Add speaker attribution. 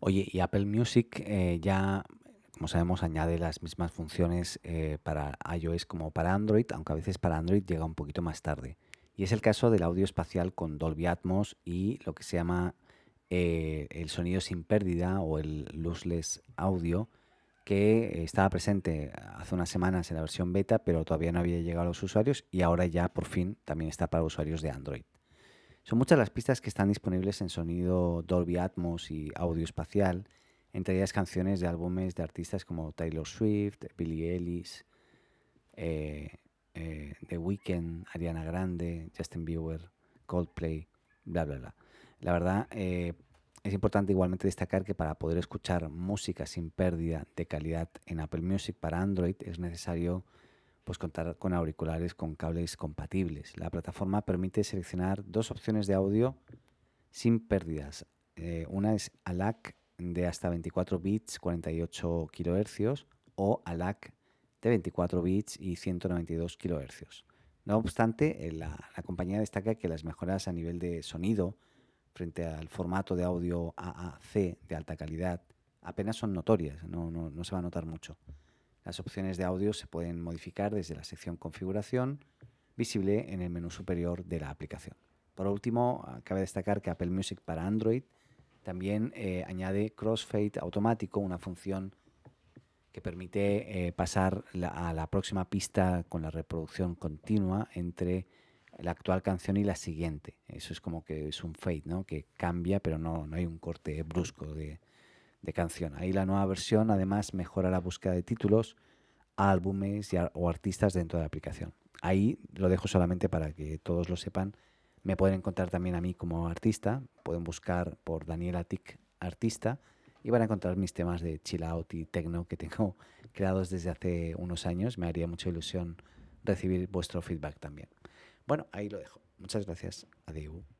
Speaker 1: Oye, y Apple Music eh, ya, como sabemos, añade las mismas funciones eh, para iOS como para Android, aunque a veces para Android llega un poquito más tarde. Y es el caso del audio espacial con Dolby Atmos y lo que se llama eh, el sonido sin pérdida o el lossless audio, que estaba presente hace unas semanas en la versión beta, pero todavía no había llegado a los usuarios y ahora ya por fin también está para usuarios de Android. Son muchas las pistas que están disponibles en sonido Dolby Atmos y audio espacial, entre ellas canciones de álbumes de artistas como Taylor Swift, Billie Ellis, eh, eh, The Weeknd, Ariana Grande, Justin Bieber, Coldplay, bla, bla, bla. La verdad, eh, es importante igualmente destacar que para poder escuchar música sin pérdida de calidad en Apple Music para Android es necesario pues contar con auriculares con cables compatibles. La plataforma permite seleccionar dos opciones de audio sin pérdidas. Eh, una es ALAC de hasta 24 bits, 48 kHz o ALAC de 24 bits y 192 kHz. No obstante, eh, la, compañía destaca que las mejoras a nivel de sonido frente al formato de audio AAC de alta calidad apenas son notorias, no se va a notar mucho. Las opciones de audio se pueden modificar desde la sección Configuración, visible en el menú superior de la aplicación. Por último, cabe destacar que Apple Music para Android también eh, añade crossfade automático, una función que permite eh, pasar a la próxima pista con la reproducción continua entre la actual canción y la siguiente. Eso es como que es un fade, ¿no? Que cambia, pero no, no hay un corte brusco de, de canción. Ahí la nueva versión además mejora la búsqueda de títulos, álbumes o artistas dentro de la aplicación. Ahí lo dejo solamente para que todos lo sepan. Me pueden encontrar también a mí como artista. Pueden buscar por Daniela Tic Artista y van a encontrar mis temas de chill out y techno que tengo creados desde hace unos años. Me haría mucha ilusión recibir vuestro feedback también. Bueno, ahí lo dejo. Muchas gracias. Adiós.